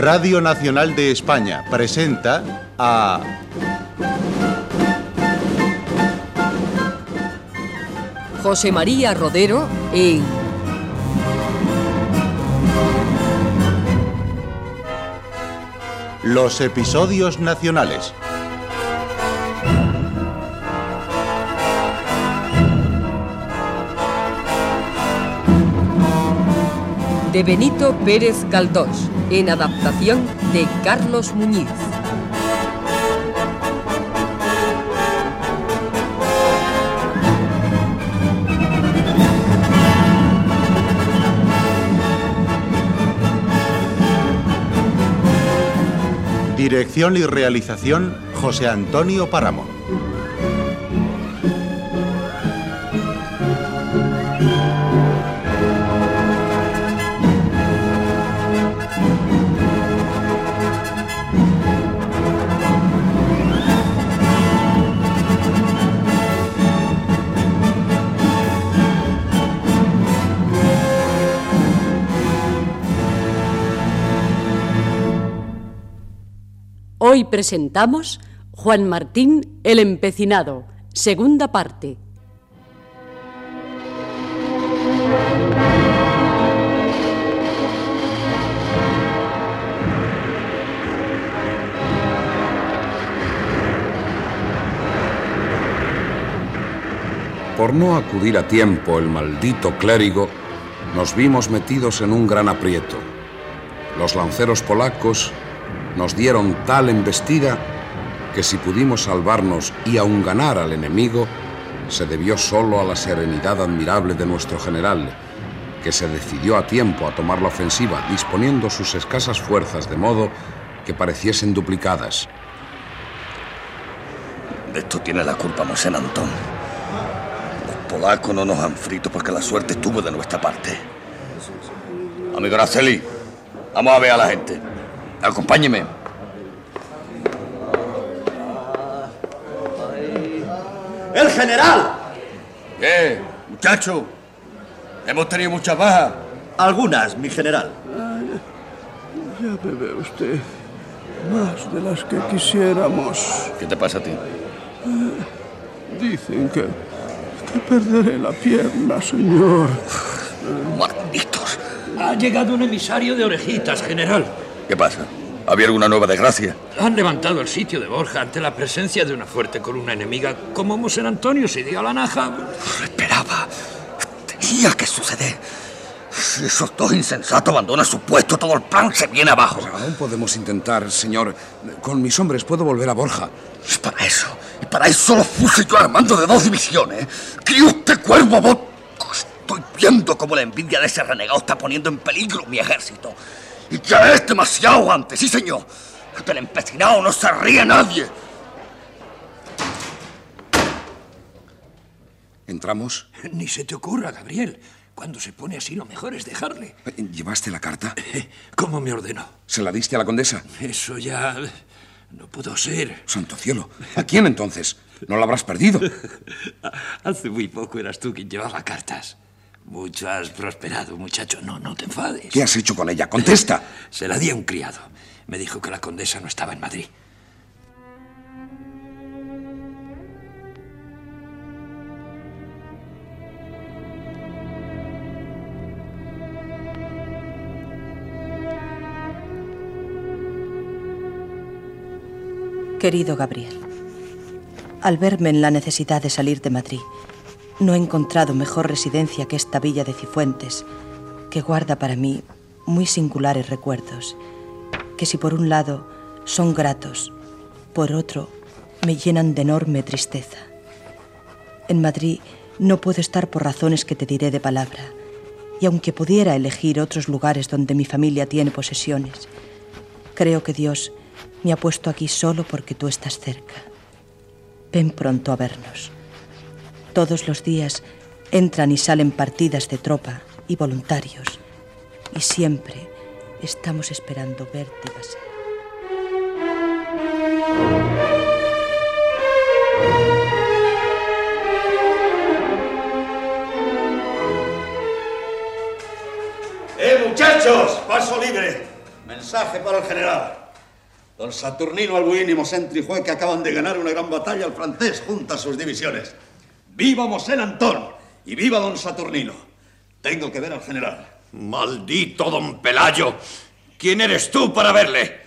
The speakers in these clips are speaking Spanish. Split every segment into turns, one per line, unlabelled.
Radio Nacional de España presenta a...
José María Rodero en...
Los episodios nacionales.
De Benito Pérez Galdós, en adaptación de Carlos Muñiz.
Dirección y realización José Antonio Páramo.
Hoy presentamos Juan Martín el Empecinado, segunda parte.
Por no acudir a tiempo el maldito clérigo, nos vimos metidos en un gran aprieto. Los lanceros polacos nos dieron tal embestida que si pudimos salvarnos y aun ganar al enemigo, se debió solo a la serenidad admirable de nuestro general, que se decidió a tiempo a tomar la ofensiva, disponiendo sus escasas fuerzas de modo que pareciesen duplicadas.
De esto tiene la culpa Mosén Antón. Los polacos no nos han frito porque la suerte estuvo de nuestra parte. Amigo Araceli, vamos a ver a la gente. Acompáñeme.
¡El general!
¿Qué, muchacho? Hemos tenido muchas bajas.
Algunas, mi general.
Ya me ve usted. Más de las que quisiéramos.
¿Qué te pasa a ti?
Dicen que, que perderé la pierna, señor.
Malditos.
Ha llegado un emisario de orejitas, general.
¿Qué pasa? ¿Había alguna nueva desgracia?
Han levantado el sitio de Borja ante la presencia de una fuerte columna enemiga. Como Mosén Antonio se dio a la naja.
Lo esperaba. Tenía que suceder. Si esos dos insensatos abandonan su puesto, todo el plan se viene abajo.
Aún podemos intentar, señor. Con mis hombres puedo volver a Borja.
Es para eso. Y para eso lo puse yo al mando de dos divisiones. ¿Qué usted, cuervo vos? Estoy viendo cómo la envidia de ese renegado está poniendo en peligro mi ejército. Y ya es demasiado antes, sí, señor. Del empecinado no se ríe nadie.
¿Entramos?
Ni se te ocurra, Gabriel. Cuando se pone así, lo mejor es dejarle.
¿Llevaste la carta?
¿Cómo me ordenó?
¿Se la diste a la condesa?
Eso ya no pudo ser.
Santo cielo. ¿A quién entonces? ¿No la habrás perdido?
Hace muy poco eras tú quien llevaba cartas. Mucho has prosperado, muchacho. No, no te enfades.
¿Qué has hecho con ella? ¡Contesta!
Se la di a un criado. Me dijo que la condesa no estaba en Madrid.
Querido Gabriel, al verme en la necesidad de salir de Madrid, no he encontrado mejor residencia que esta villa de Cifuentes, que guarda para mí muy singulares recuerdos, que si por un lado son gratos, por otro me llenan de enorme tristeza. En Madrid no puedo estar por razones que te diré de palabra, y aunque pudiera elegir otros lugares donde mi familia tiene posesiones, creo que Dios me ha puesto aquí solo porque tú estás cerca. Ven pronto a vernos. Todos los días entran y salen partidas de tropa y voluntarios, y siempre estamos esperando verte pasar.
¡Eh, muchachos! ¡Paso libre! Mensaje para el general. Don Saturnino Albuín y Mosén que acaban de ganar una gran batalla al francés junto a sus divisiones. ¡Viva Mosén Antón! ¡Y viva don Saturnino! Tengo que ver al general.
Maldito don Pelayo. ¿Quién eres tú para verle?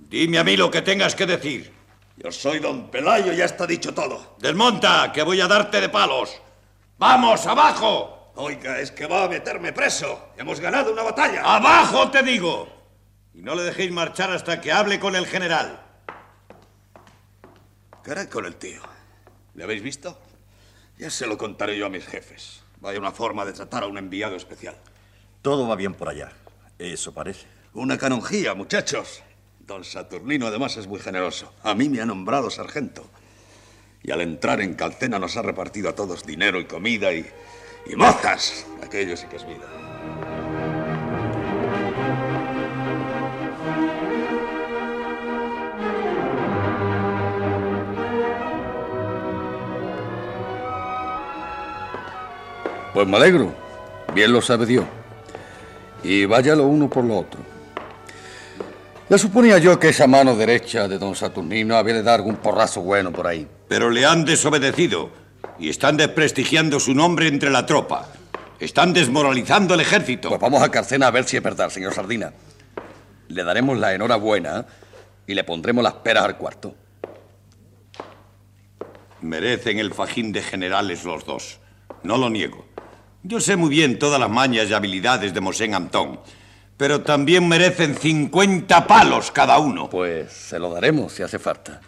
Dime a mí lo que tengas que decir.
Yo soy don Pelayo, ya está dicho todo.
Desmonta, que voy a darte de palos. ¡Vamos, abajo!
Oiga, es que va a meterme preso. Hemos ganado una batalla.
¡Abajo, te digo! Y no le dejéis marchar hasta que hable con el general.
¿Qué haré con el tío? ¿Le habéis visto? Ya se lo contaré yo a mis jefes. Vaya una forma de tratar a un enviado especial.
Todo va bien por allá. Eso parece.
Una canonjía, muchachos. Don Saturnino además es muy generoso. A mí me ha nombrado sargento. Y al entrar en Calcena nos ha repartido a todos dinero y comida y, y mozas. Aquello sí que es vida.
Pues me alegro. Bien lo sabe Dios. Y vaya lo uno por lo otro. Ya suponía yo que esa mano derecha de don Saturnino había de dar algún porrazo bueno por ahí.
Pero le han desobedecido y están desprestigiando su nombre entre la tropa. Están desmoralizando el ejército.
Pues vamos a Carcena a ver si es verdad, señor Sardina. Le daremos la enhorabuena y le pondremos las peras al cuarto.
Merecen el fajín de generales los dos. No lo niego. Yo sé muy bien todas las mañas y habilidades de Mosén Antón, pero también merecen 50 palos cada uno.
Pues se lo daremos si hace falta.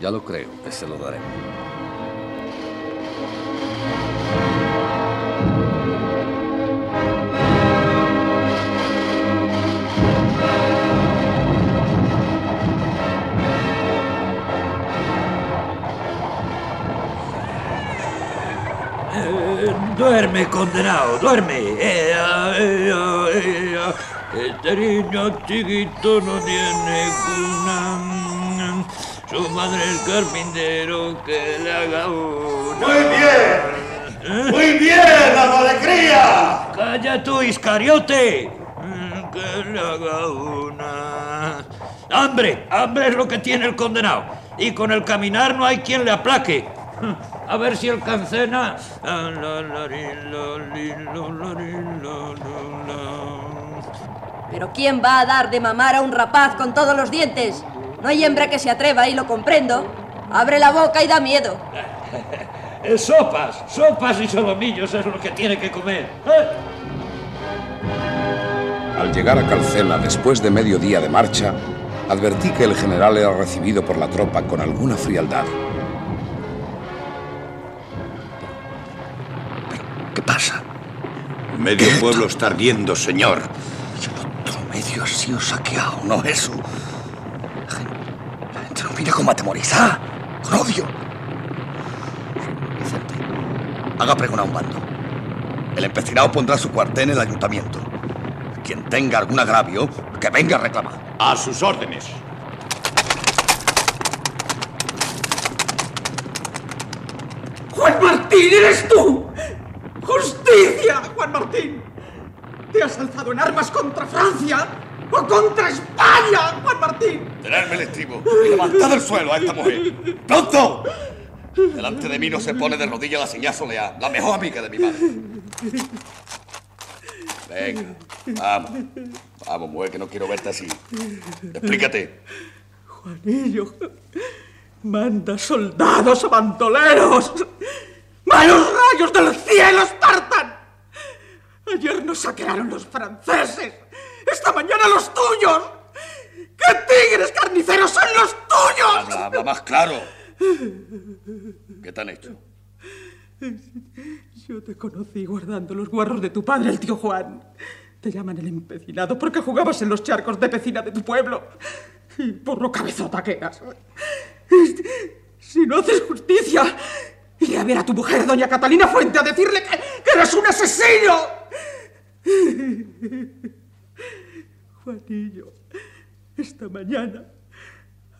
Ya lo creo que se lo daremos.
Duerme, condenado, duerme. Ea, ea, ea. Este niño chiquito no tiene cuna. Su madre el carpintero que le haga una.
¡Muy bien! ¡Muy bien, la alegría!
¡Calla tú, Iscariote! Que le haga una. ¡Hambre! ¡Hambre es lo que tiene el condenado! Y con el caminar no hay quien le aplaque. A ver si el cancena.
Pero ¿quién va a dar de mamar a un rapaz con todos los dientes? No hay hembra que se atreva y lo comprendo. Abre la boca y da miedo.
sopas, sopas y solomillos es lo que tiene que comer. ¿eh?
Al llegar a Calcena después de medio día de marcha, advertí que el general era recibido por la tropa con alguna frialdad.
¿Qué pasa?
Medio pueblo está ardiendo, señor.
El otro medio ha sido saqueado, no eso. La gente, la gente no mira como atemorizada, con odio. Vicente, haga pregonar un bando. El empecinado pondrá su cuartel en el ayuntamiento. Quien tenga algún agravio, que venga a reclamar.
A sus órdenes.
¡Juan Martín, eres tú! ¡Justicia, Juan Martín! ¿Te has alzado en armas contra Francia o contra España, Juan Martín?
Tenerme el estribo y levantad del suelo a esta mujer. ¡Pronto! Delante de mí no se pone de rodillas la señal soleá, la mejor amiga de mi madre. Venga, vamos. Vamos, mujer, que no quiero verte así. Explícate.
Juanillo, manda soldados a bandoleros. ¡Malos rayos del cielo espartan! Ayer nos saquearon los franceses. Esta mañana los tuyos. ¿Qué tigres carniceros son los tuyos?
Habla, habla más claro. ¿Qué te han hecho?
Yo te conocí guardando los guarros de tu padre, el tío Juan. Te llaman el empecinado porque jugabas en los charcos de pecina de tu pueblo. Y por lo cabezota que eras. Si no haces justicia, iré a ver a tu mujer, doña Catalina Fuente, a decirle que, que eres un asesino. Juanillo, esta mañana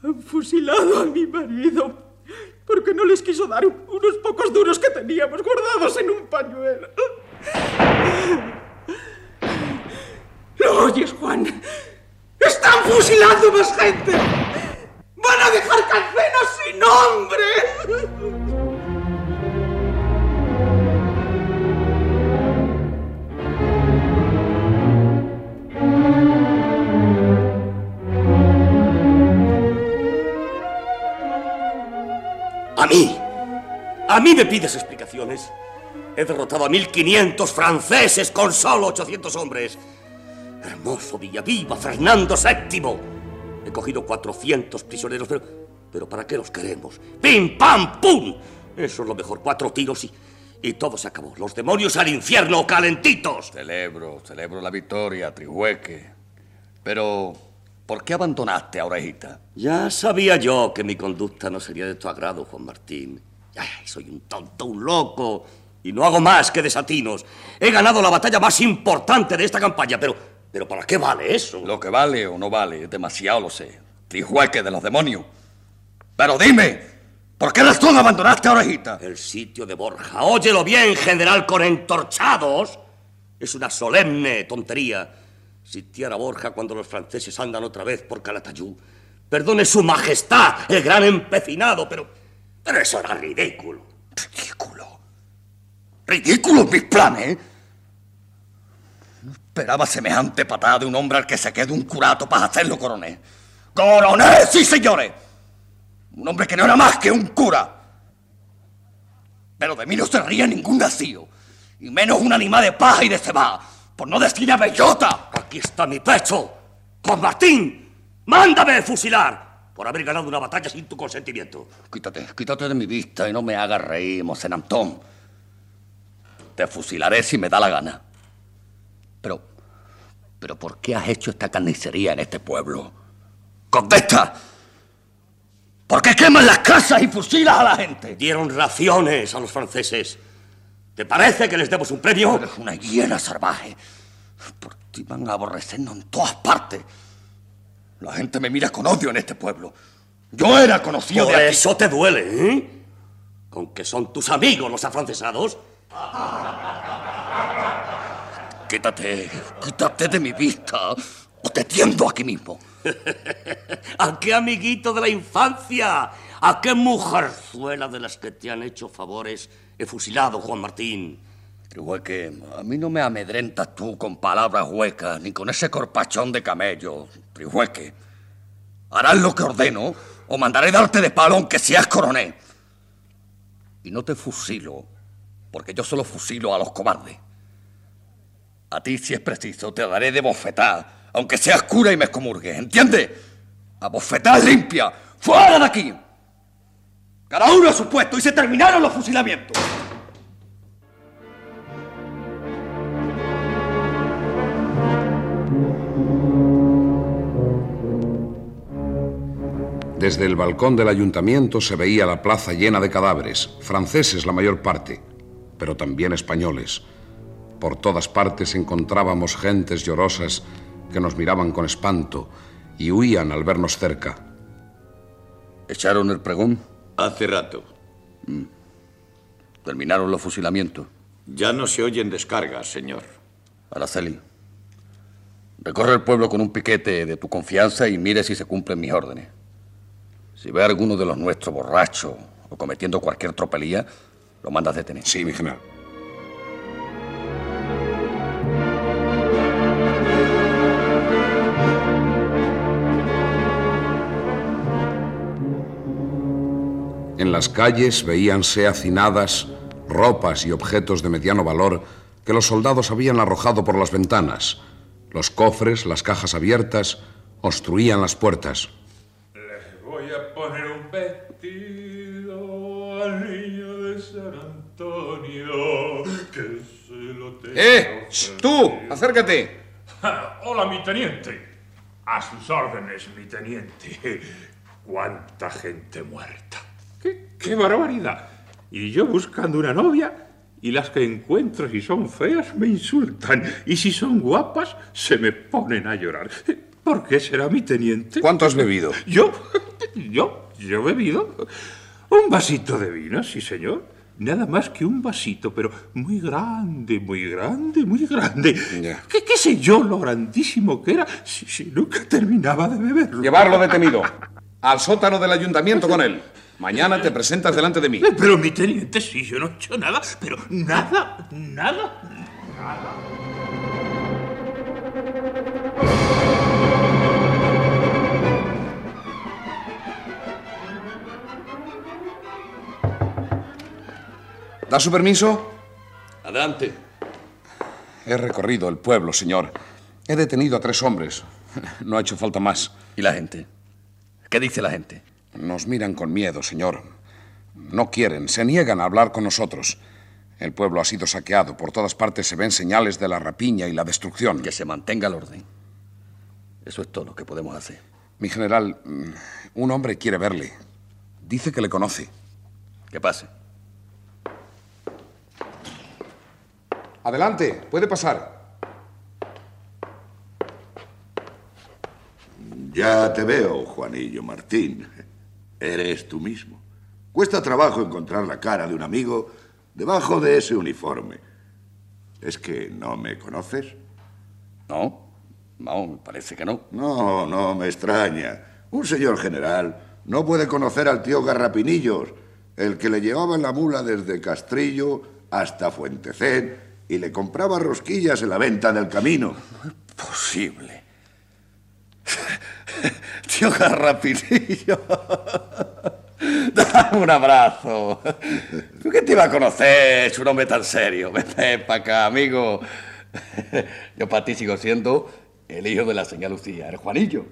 han fusilado a mi marido porque no les quiso dar unos pocos duros que teníamos guardados en un pañuelo. ¿Lo oyes, Juan? fusilando más gente! ¡Van a dejar Calcena sin nombre!
A mí. A mí me pides explicaciones. He derrotado a 1500 franceses con solo 800 hombres. Hermoso Villaviva, Fernando VII. He cogido 400 prisioneros, pero, pero ¿para qué los queremos? ¡Pim, pam, pum! Eso es lo mejor, cuatro tiros y, y todo se acabó. Los demonios al infierno, calentitos.
Celebro, celebro la victoria, Trihueque. Pero, ¿por qué abandonaste a Orejita?
Ya sabía yo que mi conducta no sería de tu agrado, Juan Martín. Ay, soy un tonto, un loco. Y no hago más que desatinos. He ganado la batalla más importante de esta campaña, pero. ¿Pero para qué vale eso?
Lo que vale o no vale, demasiado lo sé. Trijueque de los demonios. Pero dime, ¿por qué razón abandonaste a Orejita?
El sitio de Borja. Óyelo bien, general, con entorchados. Es una solemne tontería. Sitiar a Borja cuando los franceses andan otra vez por Calatayud. Perdone su majestad, el gran empecinado, pero. Pero eso era ridículo.
Ridículo. Ridículo mis planes. No esperaba semejante patada de un hombre al que se quede un curato para hacerlo coronel. ¡Coronel, sí, señores! Un hombre que no era más que un cura. Pero de mí no se ría ningún nacido. Y menos un animal de paja y de cebada. Por no decir a bellota.
Aquí está mi pecho. Juan Martín, mándame fusilar por haber ganado una batalla sin tu consentimiento.
Quítate, quítate de mi vista y no me hagas reír, Mosén Antón. Te fusilaré si me da la gana. Pero, pero ¿por qué has hecho esta carnicería en este pueblo? ¡Contesta! ¿Por qué queman las casas y fusilas a la gente?
Dieron raciones a los franceses. ¿Te parece que les demos un premio?
Eres una hiena salvaje. Por ti van a aborrecernos en todas partes. La gente me mira con odio en este pueblo. Yo era conocido
Por
de aquí.
eso te duele, ¿eh? Con que son tus amigos los afrancesados.
Quítate, quítate de mi vista o te tiendo aquí mismo.
¿A qué amiguito de la infancia? ¿A qué mujerzuela de las que te han hecho favores he fusilado, Juan Martín?
Trihueque, a mí no me amedrentas tú con palabras huecas, ni con ese corpachón de camello. Trihueque, harás lo que ordeno o mandaré darte de palo aunque seas coronel. Y no te fusilo, porque yo solo fusilo a los cobardes. A ti, si es preciso, te daré de bofetar, aunque seas cura y me excomurgues, ¿entiendes? A bofetar limpia, fuera de aquí. Cada uno a su puesto y se terminaron los fusilamientos.
Desde el balcón del ayuntamiento se veía la plaza llena de cadáveres, franceses la mayor parte, pero también españoles. Por todas partes encontrábamos gentes llorosas que nos miraban con espanto y huían al vernos cerca.
¿Echaron el pregón?
Hace rato.
¿Terminaron los fusilamientos?
Ya no se oyen descargas, señor.
Araceli, recorre el pueblo con un piquete de tu confianza y mire si se cumplen mis órdenes. Si ve a alguno de los nuestros borracho o cometiendo cualquier tropelía, lo mandas detener.
Sí, mi general. En las calles veíanse hacinadas ropas y objetos de mediano valor que los soldados habían arrojado por las ventanas. Los cofres, las cajas abiertas, obstruían las puertas.
Les voy a poner un vestido al niño de San Antonio que se lo tenga
¡Eh! ¡Sh, ¡Tú! ¡Acércate!
Hola, mi teniente. A sus órdenes, mi teniente. ¡Cuánta gente muerta! ¡Qué, barbaridad! Y yo buscando una novia y las que encuentro si son feas me insultan y si son guapas se me ponen a llorar. ¿Por qué será mi teniente?
¿Cuánto has bebido?
Yo, yo, yo he bebido un vasito de vino, sí señor. nada más que un vasito, pero muy grande, muy grande, muy grande. ¿Qué, qué sé yo lo grandísimo que era si, si nunca terminaba de beberlo?
Llevarlo detenido. Al sótano del ayuntamiento con él. Mañana te presentas delante de mí.
Eh, Pero mi teniente, sí, yo no he hecho nada, pero nada, nada, nada.
¿Da su permiso?
Adelante.
He recorrido el pueblo, señor. He detenido a tres hombres. No ha hecho falta más.
¿Y la gente? ¿Qué dice la gente?
Nos miran con miedo, señor. No quieren, se niegan a hablar con nosotros. El pueblo ha sido saqueado. Por todas partes se ven señales de la rapiña y la destrucción.
Que se mantenga el orden. Eso es todo lo que podemos hacer.
Mi general, mm, un hombre quiere verle. Dice que le conoce.
Que pase.
Adelante, puede pasar.
Ya te veo, Juanillo Martín. Eres tú mismo. Cuesta trabajo encontrar la cara de un amigo debajo de ese uniforme. ¿Es que no me conoces?
No, no, me parece que no.
No, no me extraña. Un señor general no puede conocer al tío Garrapinillos, el que le llevaba en la mula desde Castrillo hasta Fuentecén y le compraba rosquillas en la venta del camino.
Posible. Tío Garrapinillo. Dame un abrazo. ¿Tú qué te iba a conocer? Es un hombre tan serio. Vete para acá, amigo. Yo para ti sigo siendo el hijo de la señora Lucía, el Juanillo.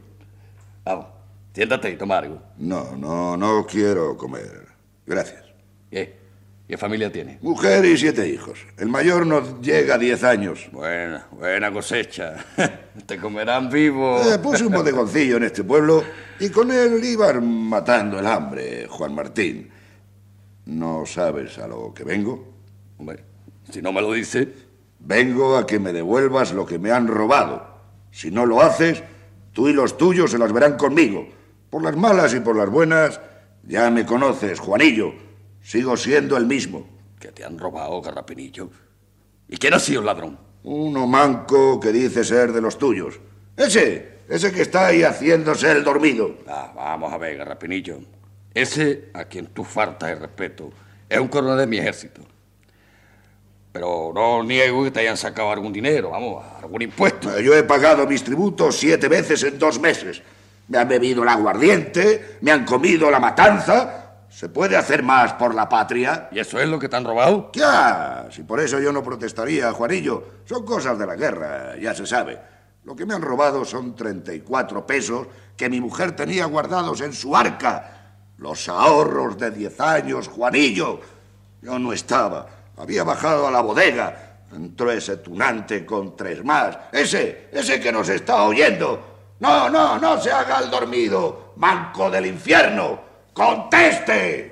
Vamos, siéntate y toma algo.
No, no, no quiero comer. Gracias.
¿Qué? ¿Qué familia tiene?
Mujer y siete hijos. El mayor no llega a diez años.
Buena, buena cosecha. Te comerán vivo.
Eh, puse un bodegoncillo en este pueblo y con él iban matando el hambre, Juan Martín. ¿No sabes a lo que vengo?
Hombre, si no me lo dices.
Vengo a que me devuelvas lo que me han robado. Si no lo haces, tú y los tuyos se las verán conmigo. Por las malas y por las buenas, ya me conoces, Juanillo. Sigo siendo el mismo.
Que te han robado, Garrapinillo. ¿Y quién ha sido el ladrón?
Uno manco que dice ser de los tuyos. Ese, ese que está ahí haciéndose el dormido.
Ah, vamos a ver, Garrapinillo. Ese a quien tú faltas el respeto es un coronel de mi ejército. Pero no niego que te hayan sacado algún dinero, vamos, algún impuesto.
Yo he pagado mis tributos siete veces en dos meses. Me han bebido el aguardiente, me han comido la matanza. ¿Se puede hacer más por la patria?
¿Y eso es lo que te han robado?
Ya, si por eso yo no protestaría, Juanillo. Son cosas de la guerra, ya se sabe. Lo que me han robado son 34 pesos que mi mujer tenía guardados en su arca. Los ahorros de 10 años, Juanillo. Yo no estaba. Había bajado a la bodega. Entró ese tunante con tres más. Ese, ese que nos está oyendo. No, no, no se haga el dormido, manco del infierno. ¡Conteste!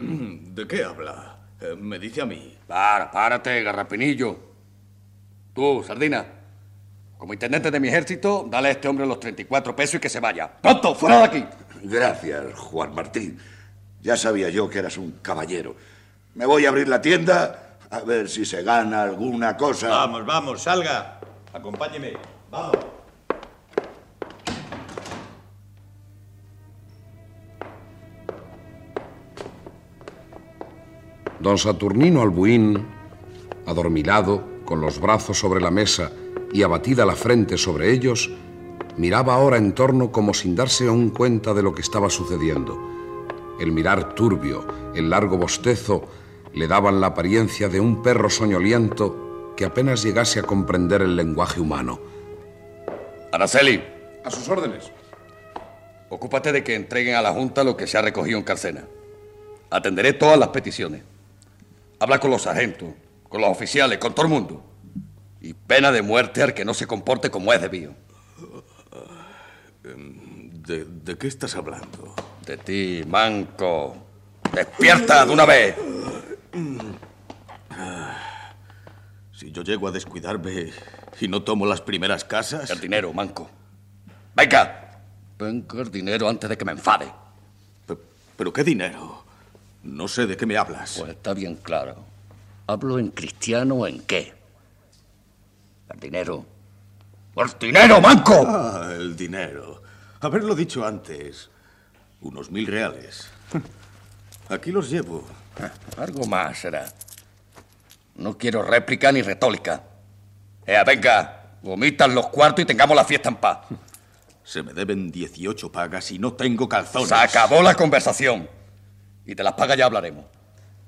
¿De qué habla? Eh, Me dice a mí.
Para, párate, Garrapinillo. Tú, Sardina, como intendente de mi ejército, dale a este hombre los 34 pesos y que se vaya. ¡Pronto, fuera de aquí!
Gracias, Juan Martín. Ya sabía yo que eras un caballero. Me voy a abrir la tienda a ver si se gana alguna cosa.
Vamos, vamos, salga. Acompáñeme. Vamos.
Don Saturnino Albuín, adormilado, con los brazos sobre la mesa y abatida la frente sobre ellos, miraba ahora en torno como sin darse aún cuenta de lo que estaba sucediendo. El mirar turbio, el largo bostezo, le daban la apariencia de un perro soñoliento que apenas llegase a comprender el lenguaje humano.
Araceli,
A sus órdenes.
ocúpate de que entreguen a la Junta lo que se ha recogido en Carcena. Atenderé todas las peticiones. Habla con los sargentos, con los oficiales, con todo el mundo. Y pena de muerte al que no se comporte como es debido.
¿De, de qué estás hablando?
De ti, manco. ¡Despierta de una vez!
Si yo llego a descuidarme y no tomo las primeras casas.
El dinero, manco. ¡Venga! Venga el dinero antes de que me enfade.
¿Pero qué dinero? No sé de qué me hablas.
Pues está bien claro. ¿Hablo en cristiano o en qué? El dinero. ¡El dinero, manco!
Ah, el dinero. Haberlo dicho antes. Unos mil reales. Aquí los llevo.
Algo más será. No quiero réplica ni retórica. Eh, venga, vomitan los cuartos y tengamos la fiesta en paz.
Se me deben 18 pagas y no tengo calzones.
Se acabó la conversación. Y de las pagas ya hablaremos.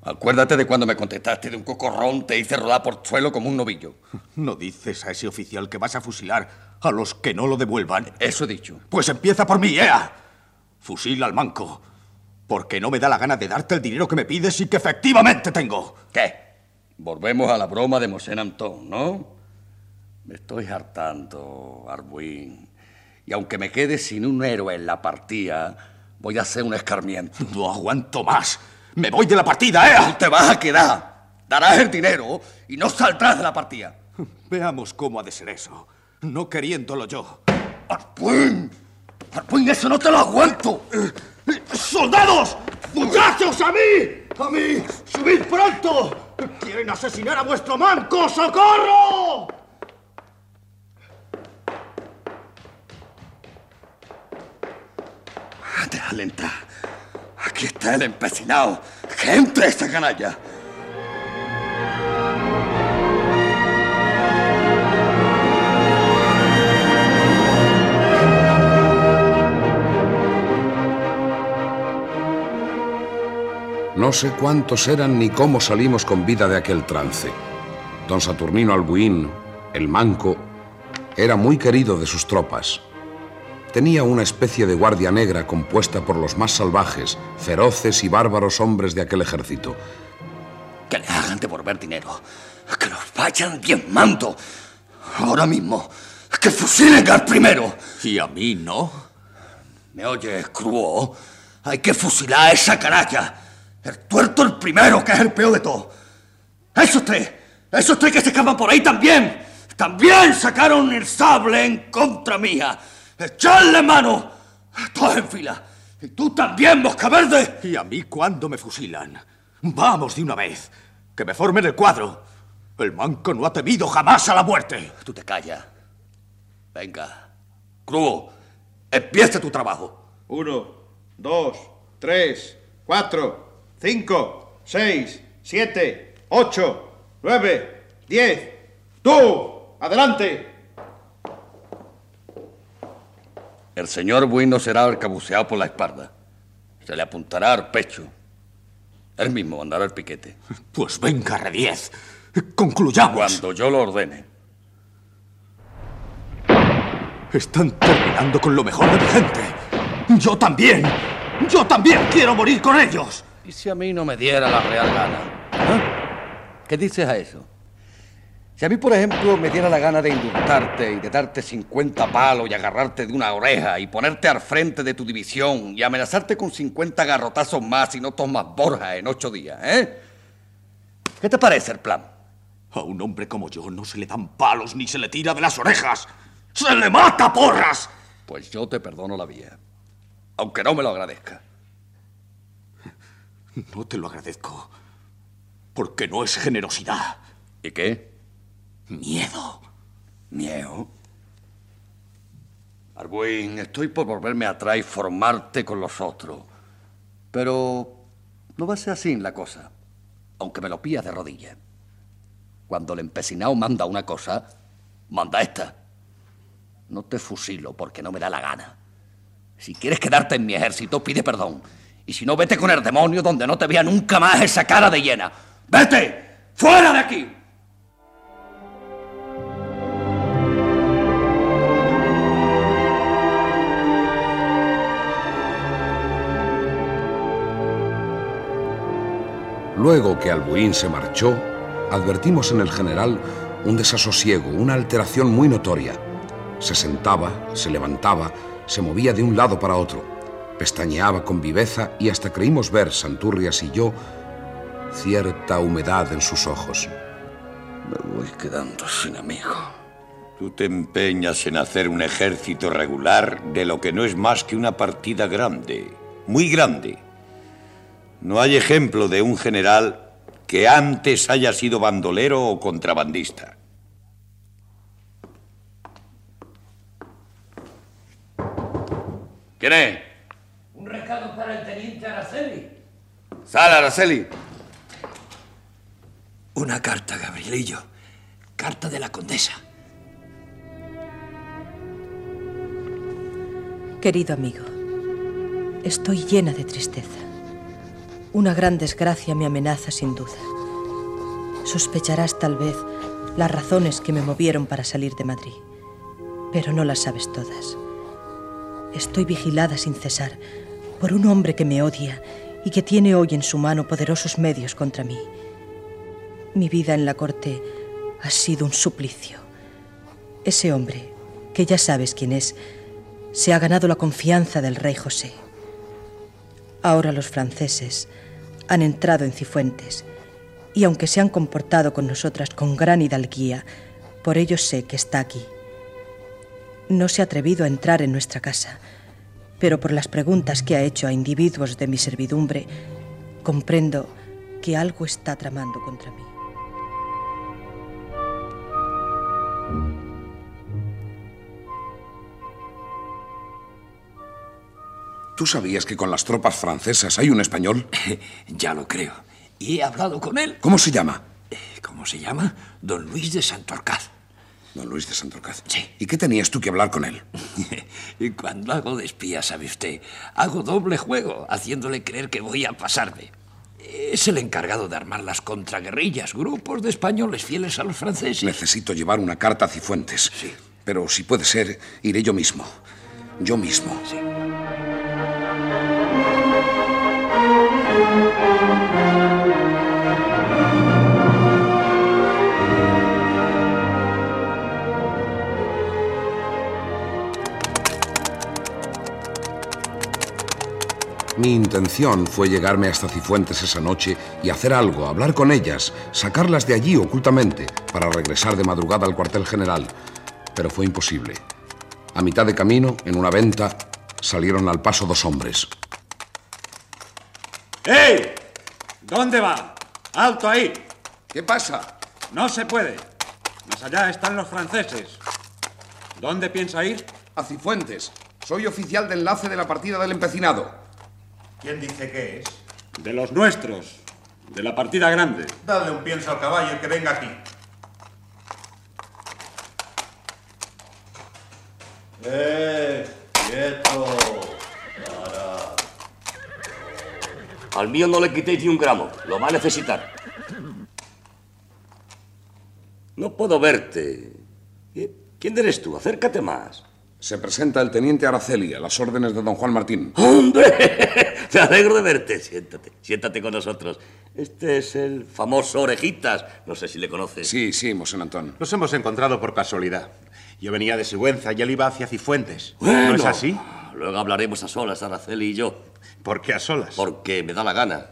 Acuérdate de cuando me contestaste de un cocorrón, te hice rodar por suelo como un novillo.
No dices a ese oficial que vas a fusilar a los que no lo devuelvan.
Eso he dicho.
Pues empieza por mí, ¡ea! Fusila al manco. Porque no me da la gana de darte el dinero que me pides y que efectivamente tengo.
¿Qué? Volvemos a la broma de Mosén Antón, ¿no? Me estoy hartando, Arbuín. Y aunque me quede sin un héroe en la partida, voy a hacer un escarmiento.
No aguanto más. Me voy de la partida, ¿eh?
Tú te vas a quedar. Darás el dinero y no saldrás de la partida.
Veamos cómo ha de ser eso. No queriéndolo yo.
¡Arbuín! ¡Arbuín, eso no te lo aguanto!
¡Soldados! ¡Muchachos, a mí! ¡A mí! ¡Subid pronto! ¡Quieren asesinar a vuestro manco! ¡Socorro!
Aquí está el empecinado. ¡Que entre esta canalla!
No sé cuántos eran ni cómo salimos con vida de aquel trance. Don Saturnino Albuín, el manco, era muy querido de sus tropas. Tenía una especie de guardia negra compuesta por los más salvajes, feroces y bárbaros hombres de aquel ejército.
Que le hagan devolver dinero. Que los vayan diezmando. Ahora mismo. Que fusilen al primero.
¿Y a mí no?
¿Me oyes, Cruo? Hay que fusilar a esa canalla. El tuerto el primero, que es el peor de todo. Esos tres. Esos tres que se escapan por ahí también. También sacaron el sable en contra mía. ¡Echadle mano! Todos en fila. Y tú también, Mosca Verde.
¿Y a mí cuándo me fusilan? Vamos de una vez. Que me formen el cuadro. El manco no ha temido jamás a la muerte.
Tú te callas. Venga. Cruo, empieza tu trabajo.
Uno, dos, tres, cuatro, cinco, seis, siete, ocho, nueve, diez. ¡Tú! ¡Adelante!
El señor Buin no será arcabuceado por la espalda. Se le apuntará al pecho. Él mismo mandará el piquete.
Pues venga, Rediez. Concluyamos.
Cuando yo lo ordene.
Están terminando con lo mejor de mi gente. Yo también. Yo también quiero morir con ellos.
¿Y si a mí no me diera la real gana? ¿Ah? ¿Qué dices a eso? Si a mí, por ejemplo, me diera la gana de indultarte y de darte 50 palos y agarrarte de una oreja y ponerte al frente de tu división y amenazarte con 50 garrotazos más si no tomas Borja en ocho días, ¿eh? ¿Qué te parece el plan?
A un hombre como yo no se le dan palos ni se le tira de las orejas. ¡Se le mata porras!
Pues yo te perdono la vía. Aunque no me lo agradezca.
No te lo agradezco. Porque no es generosidad.
¿Y qué?
Miedo.
¿Miedo? Arbuín, estoy por volverme atrás y formarte con los otros. Pero no va a ser así la cosa. Aunque me lo pías de rodillas. Cuando el empecinado manda una cosa, manda esta. No te fusilo porque no me da la gana. Si quieres quedarte en mi ejército, pide perdón. Y si no, vete con el demonio donde no te vea nunca más esa cara de hiena. ¡Vete! ¡Fuera de aquí!
Luego que Albuín se marchó, advertimos en el general un desasosiego, una alteración muy notoria. Se sentaba, se levantaba, se movía de un lado para otro, pestañeaba con viveza y hasta creímos ver, Santurrias y yo, cierta humedad en sus ojos.
Me voy quedando sin amigo.
Tú te empeñas en hacer un ejército regular de lo que no es más que una partida grande, muy grande. No hay ejemplo de un general que antes haya sido bandolero o contrabandista.
¿Quién es?
Un recado para el teniente Araceli.
Sal, Araceli.
Una carta, Gabrielillo. Carta de la condesa.
Querido amigo, estoy llena de tristeza. Una gran desgracia me amenaza sin duda. Sospecharás tal vez las razones que me movieron para salir de Madrid, pero no las sabes todas. Estoy vigilada sin cesar por un hombre que me odia y que tiene hoy en su mano poderosos medios contra mí. Mi vida en la corte ha sido un suplicio. Ese hombre, que ya sabes quién es, se ha ganado la confianza del rey José. Ahora los franceses han entrado en Cifuentes y aunque se han comportado con nosotras con gran hidalguía, por ello sé que está aquí. No se ha atrevido a entrar en nuestra casa, pero por las preguntas que ha hecho a individuos de mi servidumbre, comprendo que algo está tramando contra mí.
¿Tú sabías que con las tropas francesas hay un español?
ya lo creo. Y he hablado con él.
¿Cómo se llama?
¿Cómo se llama? Don Luis de Santorcaz.
Don Luis de Santorcaz. Sí. ¿Y qué tenías tú que hablar con él?
y cuando hago de espía, sabe usted, hago doble juego, haciéndole creer que voy a pasarme. Es el encargado de armar las contraguerrillas, grupos de españoles fieles a los franceses.
Necesito llevar una carta a Cifuentes.
Sí.
Pero si puede ser, iré yo mismo. Yo mismo.
Sí.
Mi intención fue llegarme hasta Cifuentes esa noche y hacer algo, hablar con ellas, sacarlas de allí ocultamente para regresar de madrugada al cuartel general. Pero fue imposible. A mitad de camino, en una venta, salieron al paso dos hombres.
¡Ey! ¿Dónde va? ¡Alto ahí!
¿Qué pasa?
No se puede. Más allá están los franceses. ¿Dónde piensa ir?
A Cifuentes. Soy oficial de enlace de la partida del empecinado.
¿Quién dice que es?
De los nuestros. De la partida grande.
Dale un pienso al caballo y que venga aquí.
¡Eh! ¡Quieto!
Al mío no le quitéis ni un gramo. Lo va a necesitar. No puedo verte. ¿Quién eres tú? Acércate más.
Se presenta el teniente Araceli a las órdenes de don Juan Martín.
¡Hombre! Me alegro de verte. Siéntate, siéntate con nosotros. Este es el famoso Orejitas. No sé si le conoces.
Sí, sí, Mosén Antón.
Nos hemos encontrado por casualidad. Yo venía de Sigüenza y él iba hacia Cifuentes.
Bueno,
¿No es así?
Luego hablaremos a solas, Araceli y yo.
¿Por qué a solas?
Porque me da la gana.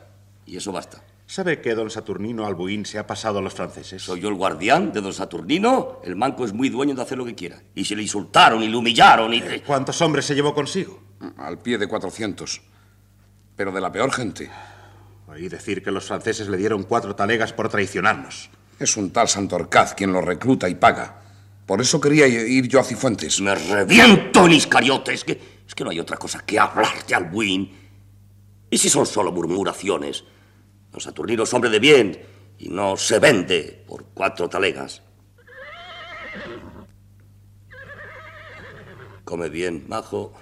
Y eso basta.
¿Sabe que don Saturnino Albuín se ha pasado a los franceses?
¿Soy yo el guardián de don Saturnino? El manco es muy dueño de hacer lo que quiera. Y se le insultaron y le humillaron y...
Eh, ¿Cuántos hombres se llevó consigo?
Al pie de 400. Pero de la peor gente.
Oí decir que los franceses le dieron cuatro talegas por traicionarnos.
Es un tal Santorcaz quien lo recluta y paga. Por eso quería ir yo a Cifuentes.
Me reviento en Iscariote. Es que, es que no hay otra cosa que hablar de Albuín. ¿Y si son solo murmuraciones? Don Saturnino es hombre de bien y no se vende por cuatro talegas. Come bien, majo.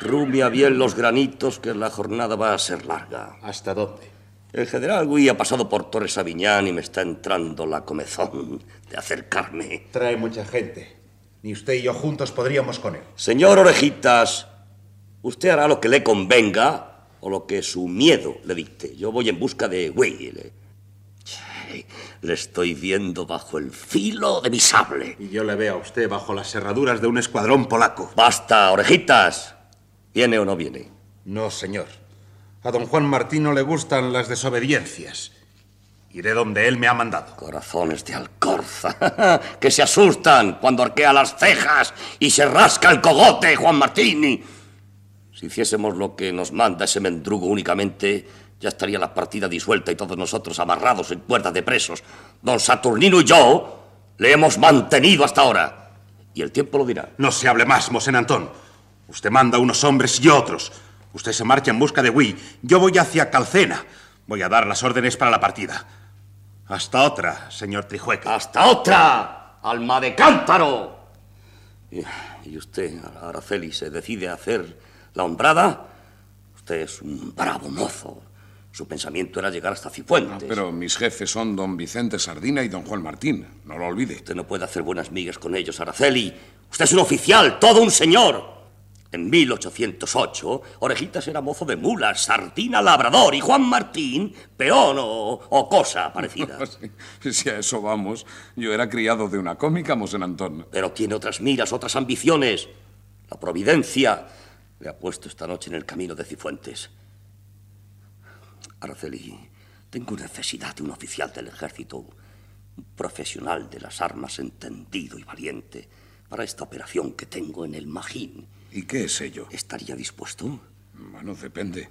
Rumia bien los granitos, que la jornada va a ser larga.
¿Hasta dónde?
El general Gui ha pasado por Torres Aviñán y me está entrando la comezón de acercarme.
Trae mucha gente. Ni usted y yo juntos podríamos con él.
Señor Orejitas, usted hará lo que le convenga o lo que su miedo le dicte. Yo voy en busca de Will. Le estoy viendo bajo el filo de mi sable.
Y yo le veo a usted bajo las cerraduras de un escuadrón polaco.
Basta, orejitas. ¿Viene o no viene?
No, señor. A don Juan Martín no le gustan las desobediencias. Iré donde él me ha mandado.
Corazones de alcorza, que se asustan cuando arquea las cejas y se rasca el cogote, Juan Martín. Si hiciésemos lo que nos manda ese mendrugo únicamente, ya estaría la partida disuelta y todos nosotros amarrados en cuerdas de presos. Don Saturnino y yo le hemos mantenido hasta ahora. Y el tiempo lo dirá.
No se hable más, Mosén Antón. Usted manda unos hombres y otros. Usted se marcha en busca de Wii. Yo voy hacia Calcena. Voy a dar las órdenes para la partida. Hasta otra, señor Trijueca.
¡Hasta otra! ¡Alma de cántaro! Y, y usted, Araceli, se decide a hacer la hombrada. Usted es un bravo mozo. Su pensamiento era llegar hasta Cifuentes.
pero mis jefes son don Vicente Sardina y don Juan Martín. No lo olvide.
Usted no puede hacer buenas migas con ellos, Araceli. Usted es un oficial, todo un señor. En 1808, Orejitas era mozo de mulas, Sardina labrador y Juan Martín peón o, o cosa parecida.
si, si a eso vamos, yo era criado de una cómica, Mosén Antón.
Pero tiene otras miras, otras ambiciones. La providencia le ha puesto esta noche en el camino de Cifuentes. Araceli, tengo necesidad de un oficial del ejército, un profesional de las armas entendido y valiente para esta operación que tengo en el Magín.
¿Y qué es ello?
¿Estaría dispuesto?
Bueno, depende.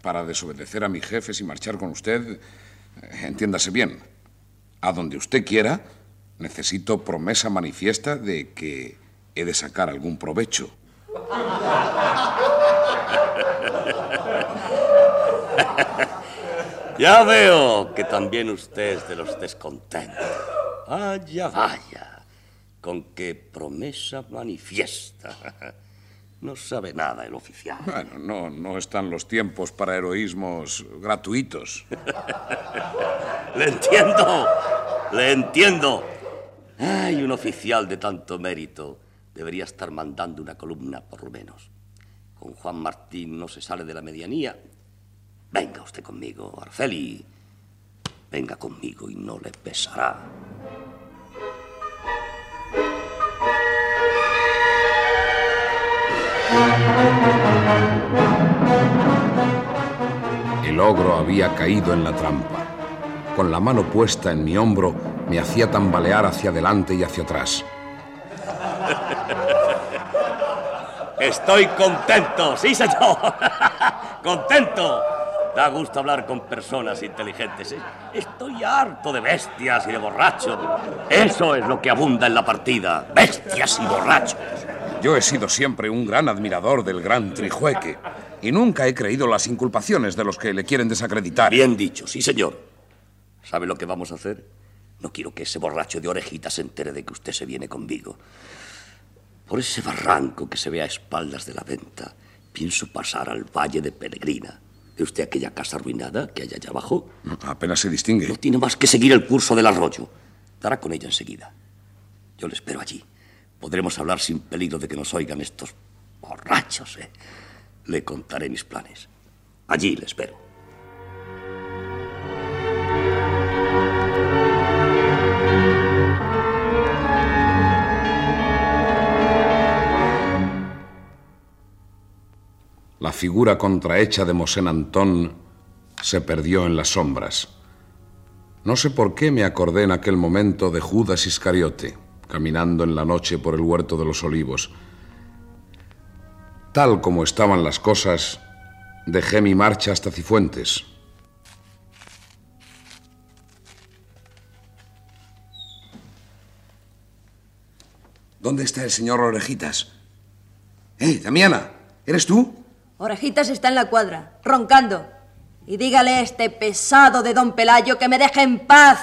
Para desobedecer a mis jefes y marchar con usted, eh, entiéndase bien. A donde usted quiera, necesito promesa manifiesta de que he de sacar algún provecho.
Ya veo que también usted es de los descontentos. Vaya, vaya. Con qué promesa manifiesta. No sabe nada el oficial.
Bueno, no, no están los tiempos para heroísmos gratuitos.
Le entiendo, le entiendo. Ay, un oficial de tanto mérito debería estar mandando una columna, por lo menos. Con Juan Martín no se sale de la medianía. Venga usted conmigo, Arceli. Venga conmigo y no le pesará.
El ogro había caído en la trampa. Con la mano puesta en mi hombro, me hacía tambalear hacia adelante y hacia atrás.
Estoy contento, sí, señor. contento. Da gusto hablar con personas inteligentes. Estoy harto de bestias y de borrachos. Eso es lo que abunda en la partida. Bestias y borrachos.
Yo he sido siempre un gran admirador del gran Trijueque y nunca he creído las inculpaciones de los que le quieren desacreditar.
Bien dicho, sí, señor. ¿Sabe lo que vamos a hacer? No quiero que ese borracho de orejitas se entere de que usted se viene conmigo. Por ese barranco que se ve a espaldas de la venta, pienso pasar al Valle de Peregrina. ¿Ve usted aquella casa arruinada que hay allá abajo?
Apenas se distingue.
No tiene más que seguir el curso del arroyo. Dará con ella enseguida. Yo le espero allí. Podremos hablar sin peligro de que nos oigan estos borrachos. ¿eh? Le contaré mis planes. Allí le espero.
La figura contrahecha de Mosén Antón se perdió en las sombras. No sé por qué me acordé en aquel momento de Judas Iscariote, caminando en la noche por el huerto de los olivos. Tal como estaban las cosas, dejé mi marcha hasta Cifuentes. ¿Dónde está el señor Orejitas? ¡Eh, Damiana! ¿Eres tú?
Orejitas está en la cuadra, roncando. Y dígale a este pesado de don Pelayo que me deje en paz.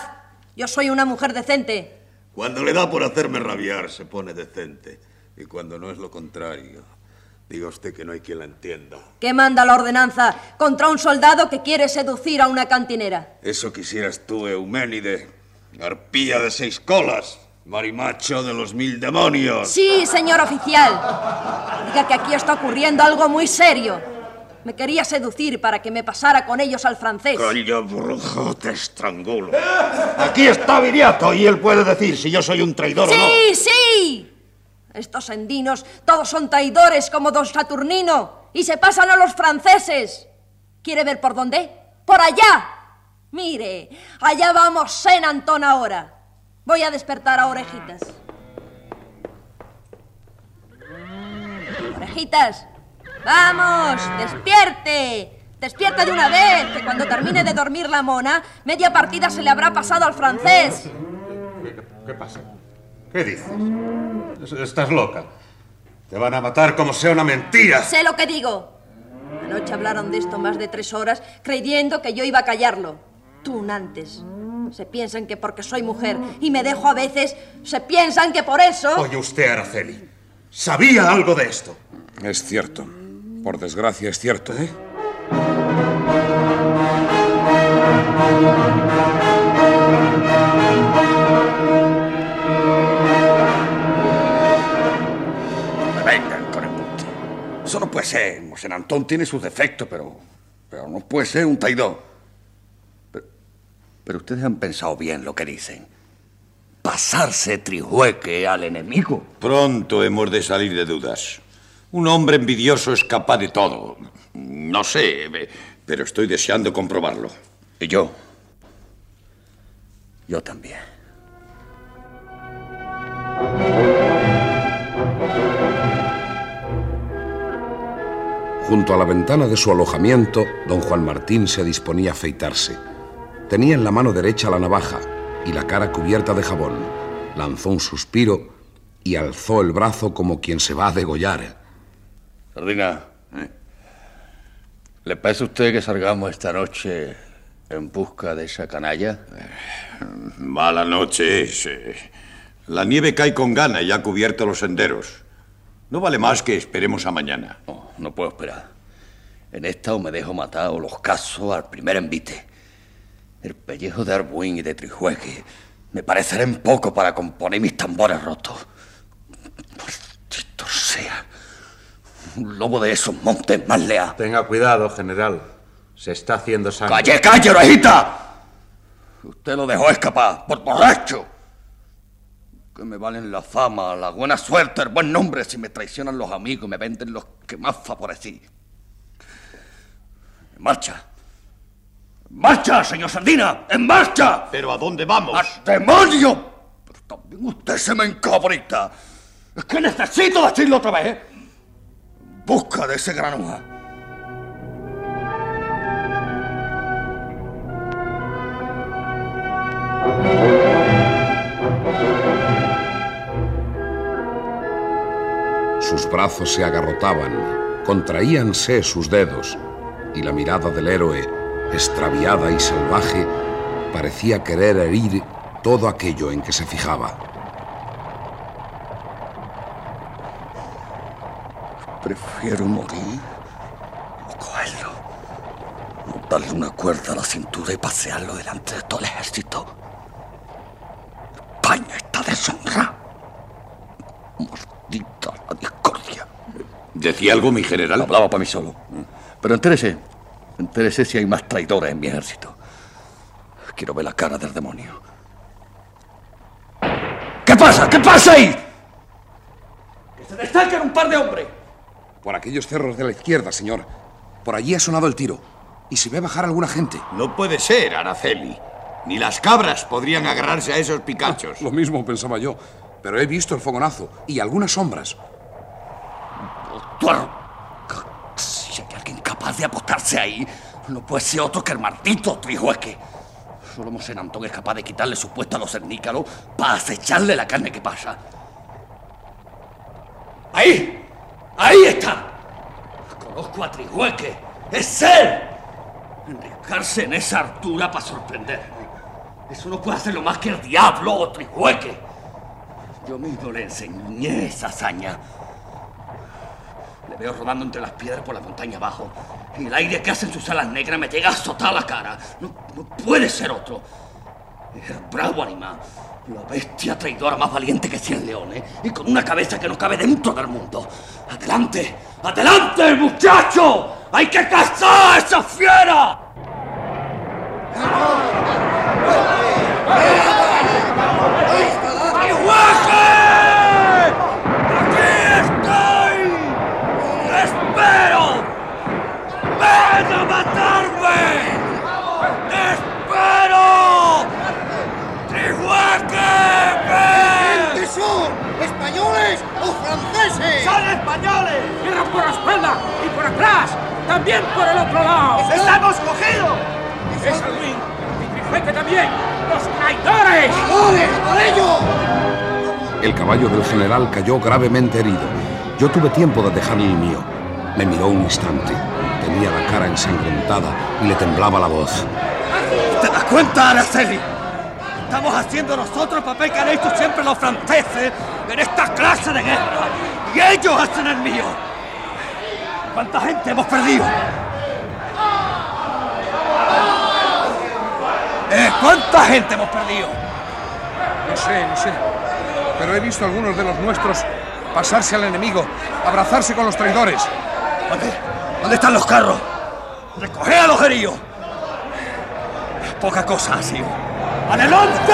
Yo soy una mujer decente.
Cuando le da por hacerme rabiar, se pone decente. Y cuando no es lo contrario, diga usted que no hay quien la entienda.
¿Qué manda la ordenanza contra un soldado que quiere seducir a una cantinera?
Eso quisieras tú, Euménide. Arpía de seis colas. Marimacho de los mil demonios.
Sí, señor oficial. Diga que aquí está ocurriendo algo muy serio. Me quería seducir para que me pasara con ellos al francés.
Calla, brujo, te estrangulo. Aquí está Viriato y él puede decir si yo soy un traidor o no.
Sí, sí. Estos endinos todos son traidores como don Saturnino y se pasan a los franceses. ¿Quiere ver por dónde? Por allá. Mire, allá vamos Sen Antón ahora. Voy a despertar a Orejitas. Orejitas, Vamos, despierte. Despierte de una vez, que cuando termine de dormir la mona, media partida se le habrá pasado al francés.
¿Qué, qué pasa? ¿Qué dices? Estás loca. Te van a matar como sea una mentira.
Sé lo que digo. Anoche hablaron de esto más de tres horas, creyendo que yo iba a callarlo. Tunantes. Se piensan que porque soy mujer y me dejo a veces, se piensan que por eso...
Oye usted, Araceli, ¿sabía algo de esto?
Es cierto. Por desgracia es cierto. ¿Eh?
No me vengan con el monte. Eso no puede ser. Mosén Antón tiene sus defectos, pero. Pero no puede ser un traidor. Pero, ustedes han pensado bien lo que dicen. Pasarse trijueque al enemigo.
Pronto hemos de salir de dudas. Un hombre envidioso es capaz de todo. No sé, pero estoy deseando comprobarlo.
Y yo. Yo también.
Junto a la ventana de su alojamiento, don Juan Martín se disponía a afeitarse. Tenía en la mano derecha la navaja y la cara cubierta de jabón. Lanzó un suspiro y alzó el brazo como quien se va a degollar.
Sardina, ¿le parece a usted que salgamos esta noche en busca de esa canalla?
Mala noche es. La nieve cae con gana y ha cubierto los senderos. No vale más que esperemos a mañana.
No, no puedo esperar. En esta o me dejo matar o los caso al primer envite. El pellejo de Arbuín y de Trijueque me parecerán poco para componer mis tambores rotos. Maldito sea. Un lobo de esos montes más lea.
Tenga cuidado, general. Se está haciendo sangre.
¡Calle, calle, orejita! Usted lo dejó escapar, por borracho. Que me valen la fama, la buena suerte, el buen nombre si me traicionan los amigos y me venden los que más favorecí. Marcha. ¡En marcha, señor Sardina! ¡En marcha!
¿Pero a dónde vamos?
¡Al demonio! Pero también usted se me encabrita. Es que necesito decirlo otra vez. ¿eh? Busca de ese granuja.
Sus brazos se agarrotaban, contraíanse sus dedos, y la mirada del héroe, extraviada y salvaje, parecía querer herir todo aquello en que se fijaba.
Prefiero morir o cogerlo. O darle una cuerda a la cintura y pasearlo delante de todo el ejército. España está deshonrada. Maldita la discordia.
¿Decía algo mi general?
Hablaba para mí solo. Pero entérese, entérese si hay más traidores en mi ejército. Quiero ver la cara del demonio. ¿Qué pasa? ¿Qué pasa ahí?
Que se destacan un par de hombres.
Por aquellos cerros de la izquierda, señor. Por allí ha sonado el tiro. Y se ve bajar alguna gente.
No puede ser, Araceli. Ni las cabras podrían agarrarse a esos picachos.
Lo mismo pensaba yo. Pero he visto el fogonazo y algunas sombras.
Capaz de apostarse ahí, no puede ser otro que el maldito Trijueque. Solo Mosén Antón es capaz de quitarle su puesto a los cernícalos para acecharle la carne que pasa. ¡Ahí! ¡Ahí está! Conozco a Trijueque. ¡Es él! Enricarse en esa altura para sorprender. Eso no puede hacerlo más que el diablo o Trijueque. Yo mismo le enseñé esa hazaña. Le veo rodando entre las piedras por la montaña abajo. Y el aire que hacen sus alas negras me llega a azotar la cara. No, puede ser otro. El bravo animal. La bestia traidora más valiente que cien leones. Y con una cabeza que no cabe dentro del mundo. ¡Adelante! ¡Adelante, muchacho! ¡Hay que cazar a esa fiera! ¡Espero! ¡Ven a matarme! ¡Espero! ¡Trijueque! ven!
¿Qué son? ¡Españoles!
¡Los franceses!
¡Son españoles! ¡Tierra por la espalda y por atrás! ¡También por el otro lado!
¡Estamos cogidos!
¡Es Luis! ¡Y también! ¡Los traidores!
¡Vale, por ello!
El caballo del general cayó gravemente herido. Yo tuve tiempo de dejarle el mío. Me miró un instante. Tenía la cara ensangrentada y le temblaba la voz.
¿Te das cuenta, Araceli? Estamos haciendo nosotros el papel que han hecho siempre los franceses en esta clase de guerra. Y ellos hacen el mío. ¿Cuánta gente hemos perdido? Eh, ¿Cuánta gente hemos perdido?
No sé, no sé. Pero he visto a algunos de los nuestros pasarse al enemigo, abrazarse con los traidores.
¿Dónde, ¿Dónde están los carros? ¡Recoged a los heridos! Poca cosa ha sido. ¡Adelante!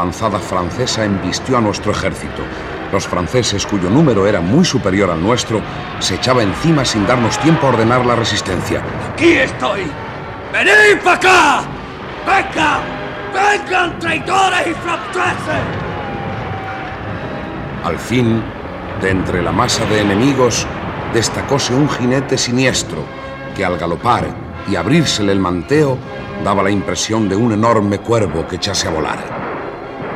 Avanzada francesa embistió a nuestro ejército. Los franceses, cuyo número era muy superior al nuestro, se echaba encima sin darnos tiempo a ordenar la resistencia.
¡Aquí estoy! ¡Venid para acá! ¡Vengan! ¡Vengan, traidores y franceses!
Al fin, de entre la masa de enemigos, destacóse un jinete siniestro que al galopar y abrírsele el manteo daba la impresión de un enorme cuervo que echase a volar.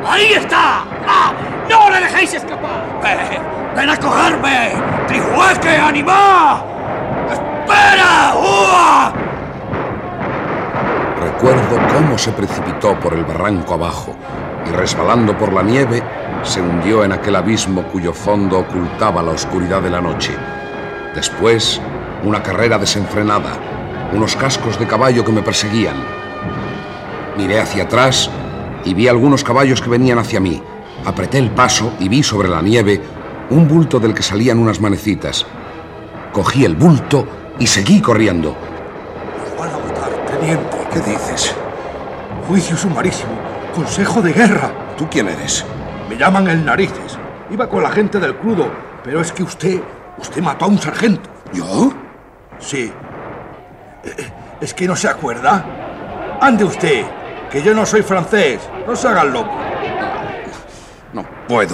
¡Ahí está! ¡Ah! ¡No le dejéis escapar! ¡Ven! ¡Ven a cogerme! ¡Trijueque, animá! ¡Espera! ¡Ua!
Recuerdo cómo se precipitó por el barranco abajo y resbalando por la nieve se hundió en aquel abismo cuyo fondo ocultaba la oscuridad de la noche. Después, una carrera desenfrenada, unos cascos de caballo que me perseguían. Miré hacia atrás y vi algunos caballos que venían hacia mí. Apreté el paso y vi sobre la nieve un bulto del que salían unas manecitas. Cogí el bulto y seguí corriendo.
Teniente, ¿qué dices? Juicio sumarísimo. Consejo de guerra.
¿Tú quién eres?
Me llaman el Narices. Iba con la gente del crudo, pero es que usted. Usted mató a un sargento.
¿Yo?
Sí. Eh, ¿Es que no se acuerda? Ande usted, que yo no soy francés. No se hagan loco.
No puedo.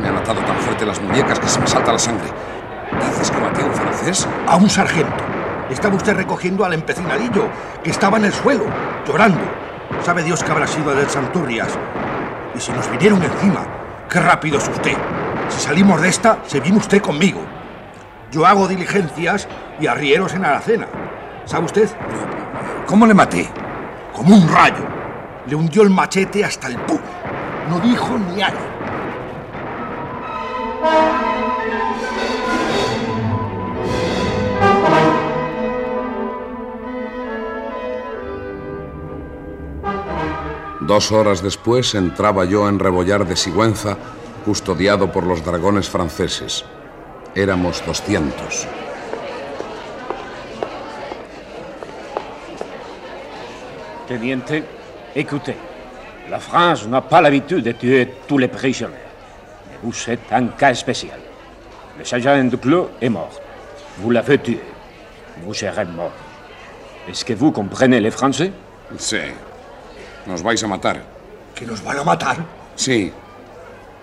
Me han atado tan fuerte las muñecas que se me salta la sangre. ¿Dices que maté a un francés?
A un sargento. Estaba usted recogiendo al empecinadillo, que estaba en el suelo, llorando. Sabe Dios que habrá sido del Santurrias. Y si nos vinieron encima, qué rápido es usted. Si salimos de esta, se viene usted conmigo. Yo hago diligencias y arrieros en Aracena. ¿Sabe usted?
¿Cómo le maté?
Como un rayo. Le hundió el machete hasta el puño. No dijo ni ay.
Dos horas después entraba yo en Rebollar de Sigüenza, custodiado por los dragones franceses. Éramos 200.
Teniente, écoutez. La France n'a pas l'habitude de tuer tous les prisonniers. Mais vous êtes un cas spécial. Le sergent de Clos est mort. Vous l'avez tué. Vous serez mort. Est-ce que vous comprenez les Français
Sí. Nos vais a matar.
¿Que nos van a matar?
Sí.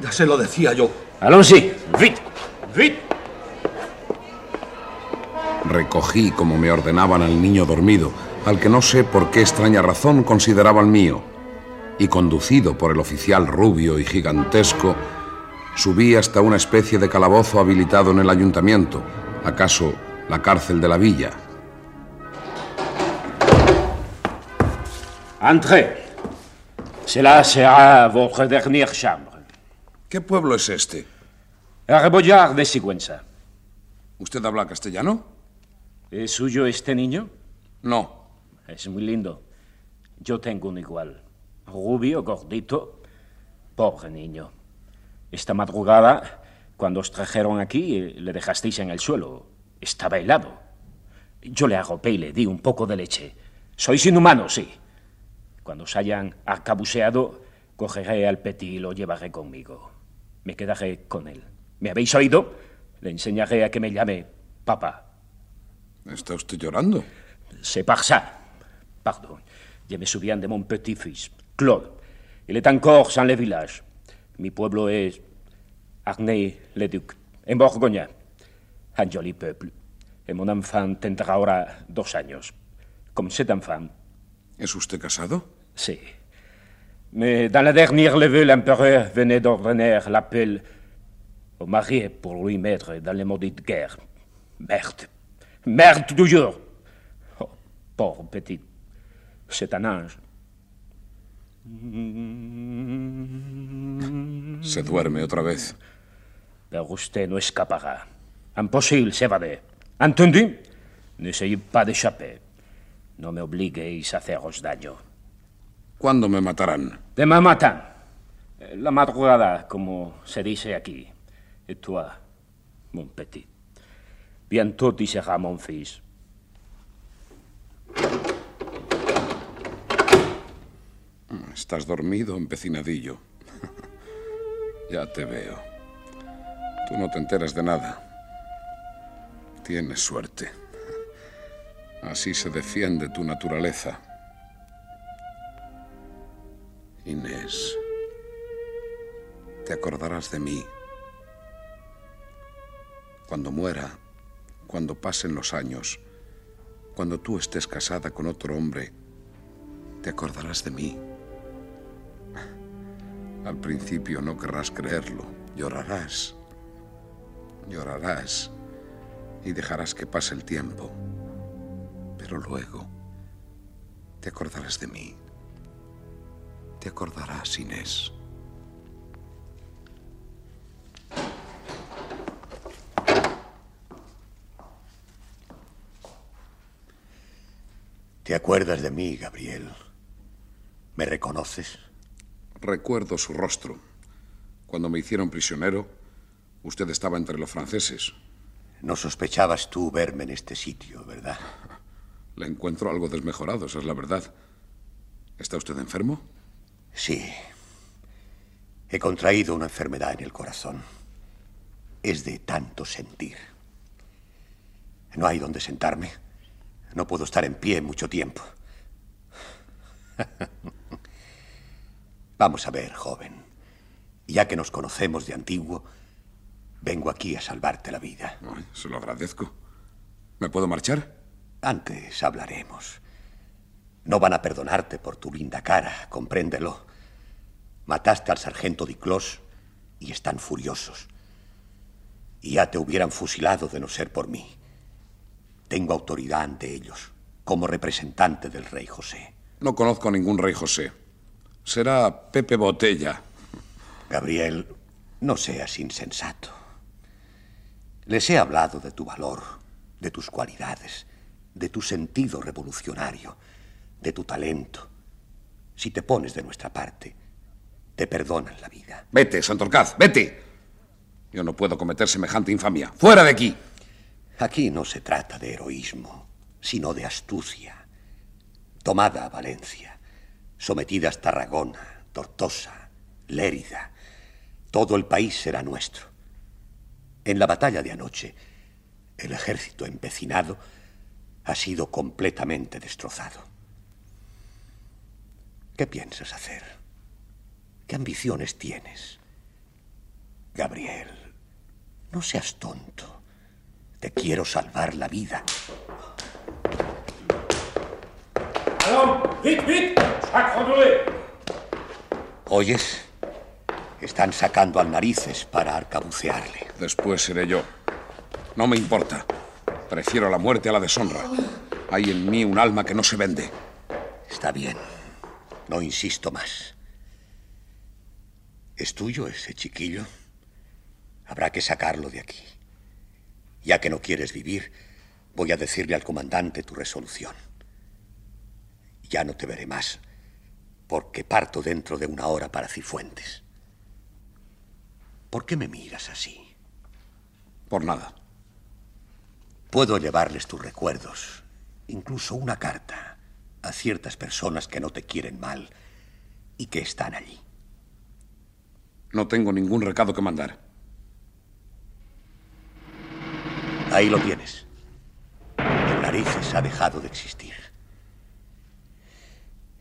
Ya se lo decía yo.
Allons-y, vite, vite.
Recogí, como me ordenaban, al niño dormido, al que no sé por qué extraña razón consideraban mío, y conducido por el oficial rubio y gigantesco, subí hasta una especie de calabozo habilitado en el ayuntamiento, acaso la cárcel de la villa.
Entrez. Cela sera votre dernière chambre.
¿Qué pueblo es este?
Rebollar de Sigüenza.
¿Usted habla castellano?
¿Es suyo este niño?
No.
Es muy lindo. Yo tengo un igual. Rubio, gordito. Pobre niño. Esta madrugada, cuando os trajeron aquí, le dejasteis en el suelo. Estaba helado. Yo le arropé y le di un poco de leche. Sois inhumanos, sí. Cuando os hayan arcabuceado, cogeré al Petit y lo llevaré conmigo. Me quedaré con él. ¿Me habéis oído? Le enseñaré a que me llame papá.
¿Está usted llorando?
Par ça. Pardon. Je me souviens de mon petit-fils, Claude. Il est encore dans le village. Mi pueblo es Arnay-le-Duc, en Borgoña. Un joli peuple. Et mon enfant tendrá ahora dos años. Comme cet enfant.
¿Es usted casado?
Sí. Mais dans la dernière levée, l'empereur venait d'ordonner l'appel au marié pour lui mettre dans les maudites guerres. Merde. Merde toujours. Oh, pauvre petit. Ange.
Se duerme otra vez.
Pero usted no escapará. Imposible s'évader. ¿Entendu? N'essayez pas d'échapper. No me obliguéis a haceros daño.
¿Cuándo me matarán?
Demain matin. La madrugada, como se dice aquí. Et toi, mon petit. Bientôt tu seras mon fils.
Estás dormido, empecinadillo. ya te veo. Tú no te enteras de nada. Tienes suerte. Así se defiende tu naturaleza. Inés, te acordarás de mí. Cuando muera, cuando pasen los años, cuando tú estés casada con otro hombre, te acordarás de mí. Al principio no querrás creerlo, llorarás, llorarás y dejarás que pase el tiempo. Pero luego te acordarás de mí. Te acordarás, Inés.
¿Te acuerdas de mí, Gabriel? ¿Me reconoces?
Recuerdo su rostro. Cuando me hicieron prisionero, usted estaba entre los franceses.
No sospechabas tú verme en este sitio, ¿verdad?
Le encuentro algo desmejorado, esa es la verdad. ¿Está usted enfermo?
Sí. He contraído una enfermedad en el corazón. Es de tanto sentir. No hay donde sentarme. No puedo estar en pie mucho tiempo. Vamos a ver, joven. Ya que nos conocemos de antiguo, vengo aquí a salvarte la vida.
Ay, se lo agradezco. ¿Me puedo marchar?
Antes hablaremos. No van a perdonarte por tu linda cara, compréndelo. Mataste al sargento Diclos y están furiosos. Y ya te hubieran fusilado de no ser por mí. Tengo autoridad ante ellos, como representante del rey José.
No conozco a ningún rey José. Será Pepe Botella.
Gabriel, no seas insensato. Les he hablado de tu valor, de tus cualidades, de tu sentido revolucionario, de tu talento. Si te pones de nuestra parte, te perdonan la vida.
Vete, Santorcaz, vete. Yo no puedo cometer semejante infamia. ¡Fuera de aquí!
Aquí no se trata de heroísmo, sino de astucia. Tomada a Valencia, sometidas Tarragona, Tortosa, Lérida, todo el país será nuestro. En la batalla de anoche, el ejército empecinado ha sido completamente destrozado. ¿Qué piensas hacer? ¿Qué ambiciones tienes? Gabriel, no seas tonto. Te quiero salvar la vida.
¡Allons! ¡Vite, vite! ¡Sacre
¿Oyes? Están sacando al narices para arcabucearle.
Después seré yo. No me importa. Prefiero la muerte a la deshonra. Hay en mí un alma que no se vende.
Está bien. No insisto más. ¿Es tuyo ese chiquillo? Habrá que sacarlo de aquí. Ya que no quieres vivir, voy a decirle al comandante tu resolución. Ya no te veré más, porque parto dentro de una hora para Cifuentes. ¿Por qué me miras así?
Por nada.
Puedo llevarles tus recuerdos, incluso una carta, a ciertas personas que no te quieren mal y que están allí.
No tengo ningún recado que mandar.
Ahí lo tienes. El narices ha dejado de existir.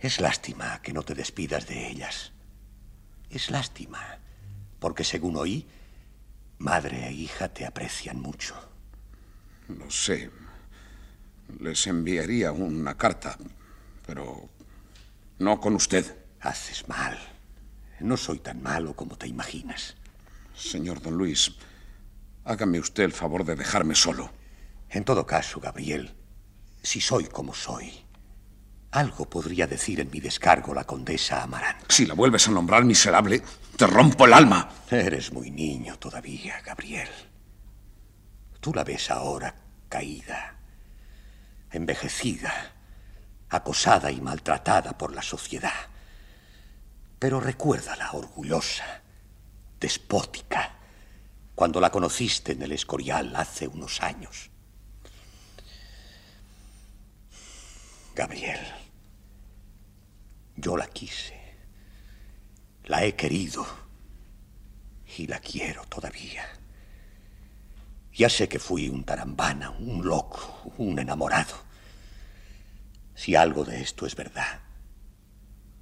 Es lástima que no te despidas de ellas. Es lástima, porque según oí, madre e hija te aprecian mucho.
Lo sé. Les enviaría una carta, pero no con usted.
Haces mal. No soy tan malo como te imaginas.
Señor don Luis, hágame usted el favor de dejarme solo.
En todo caso, Gabriel, si soy como soy, algo podría decir en mi descargo la condesa Amarán.
Si la vuelves a nombrar miserable, te rompo el alma.
Eres muy niño todavía, Gabriel. Tú la ves ahora caída, envejecida, acosada y maltratada por la sociedad. Pero recuérdala orgullosa, despótica, cuando la conociste en el Escorial hace unos años. Gabriel, yo la quise, la he querido y la quiero todavía. Ya sé que fui un tarambana, un loco, un enamorado. Si algo de esto es verdad,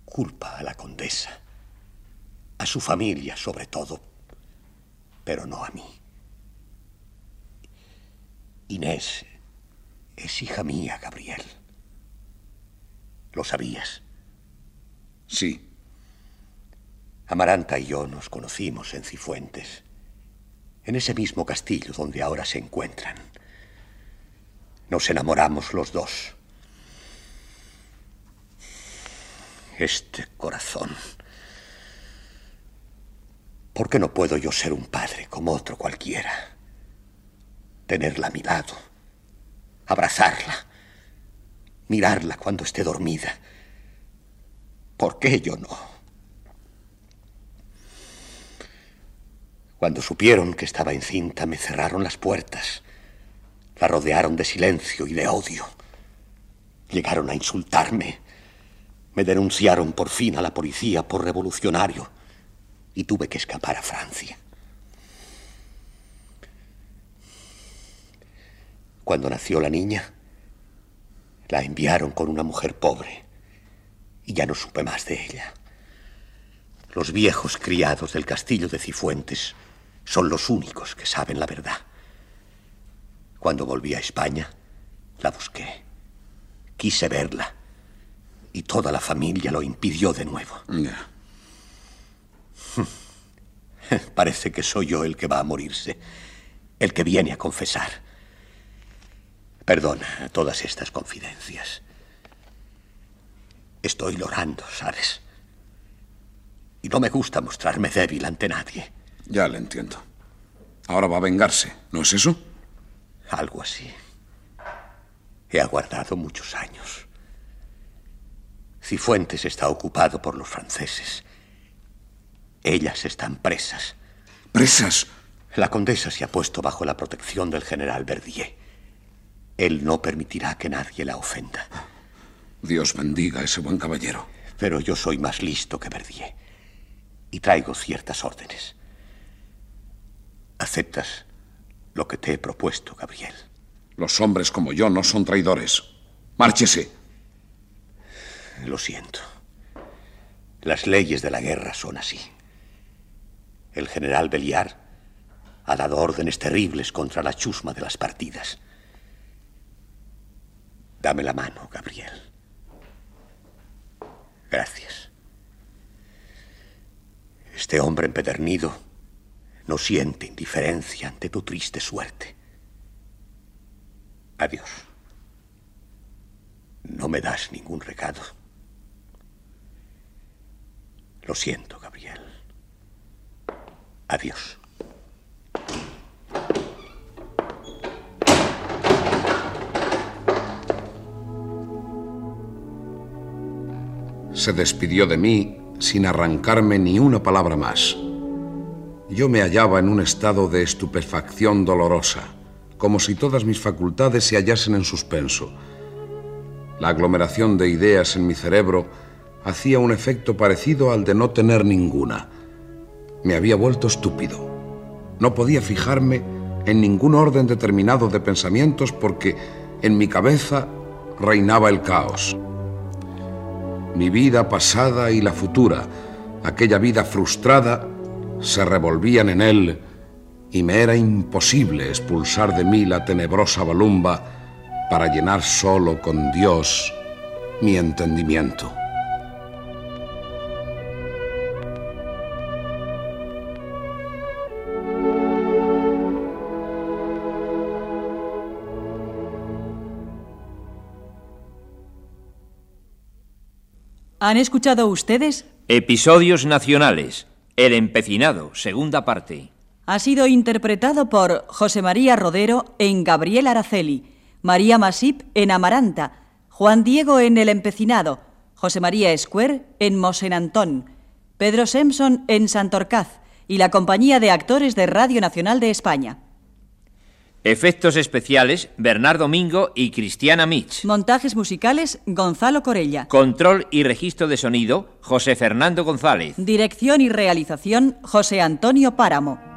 culpa a la condesa, a su familia sobre todo, pero no a mí. Inés es hija mía, Gabriel. ¿Lo sabías?
Sí.
Amaranta y yo nos conocimos en Cifuentes, en ese mismo castillo donde ahora se encuentran. Nos enamoramos los dos. Este corazón. ¿Por qué no puedo yo ser un padre como otro cualquiera? Tenerla a mi lado, abrazarla, mirarla cuando esté dormida. ¿Por qué yo no? Cuando supieron que estaba encinta, me cerraron las puertas. La rodearon de silencio y de odio. Llegaron a insultarme. Me denunciaron por fin a la policía por revolucionario y tuve que escapar a Francia. Cuando nació la niña, la enviaron con una mujer pobre y ya no supe más de ella. Los viejos criados del castillo de Cifuentes son los únicos que saben la verdad. Cuando volví a España, la busqué. Quise verla. Y toda la familia lo impidió de nuevo. Parece que soy yo el que va a morirse. El que viene a confesar. Perdona todas estas confidencias. Estoy llorando, ¿sabes? Y no me gusta mostrarme débil ante nadie.
Ya le entiendo. Ahora va a vengarse, ¿no es eso?
Algo así. He aguardado muchos años. Cifuentes está ocupado por los franceses. Ellas están presas.
¿Presas?
La condesa se ha puesto bajo la protección del general Verdier. Él no permitirá que nadie la ofenda.
Dios bendiga a ese buen caballero.
Pero yo soy más listo que Verdier. Y traigo ciertas órdenes. ¿Aceptas lo que te he propuesto, Gabriel?
Los hombres como yo no son traidores. Márchese.
Lo siento. Las leyes de la guerra son así. El general Beliar ha dado órdenes terribles contra la chusma de las partidas. Dame la mano, Gabriel. Gracias. Este hombre empedernido no siente indiferencia ante tu triste suerte. Adiós. No me das ningún recado. Lo siento, Gabriel. Adiós.
Se despidió de mí sin arrancarme ni una palabra más. Yo me hallaba en un estado de estupefacción dolorosa, como si todas mis facultades se hallasen en suspenso. La aglomeración de ideas en mi cerebro hacía un efecto parecido al de no tener ninguna. Me había vuelto estúpido. No podía fijarme en ningún orden determinado de pensamientos porque en mi cabeza reinaba el caos. Mi vida pasada y la futura, aquella vida frustrada, se revolvían en él y me era imposible expulsar de mí la tenebrosa balumba para llenar solo con Dios mi entendimiento.
¿Han escuchado ustedes?
Episodios nacionales. El empecinado, segunda parte.
Ha sido interpretado por José María Rodero en Gabriel Araceli, María Masip en Amaranta, Juan Diego en El Empecinado, José María Escuer en Mosén Antón, Pedro Simpson en Santorcaz y la compañía de actores de Radio Nacional de España.
Efectos especiales, Bernardo Mingo y Cristiana Mitch.
Montajes musicales, Gonzalo Corella.
Control y registro de sonido, José Fernando González.
Dirección y realización, José Antonio Páramo.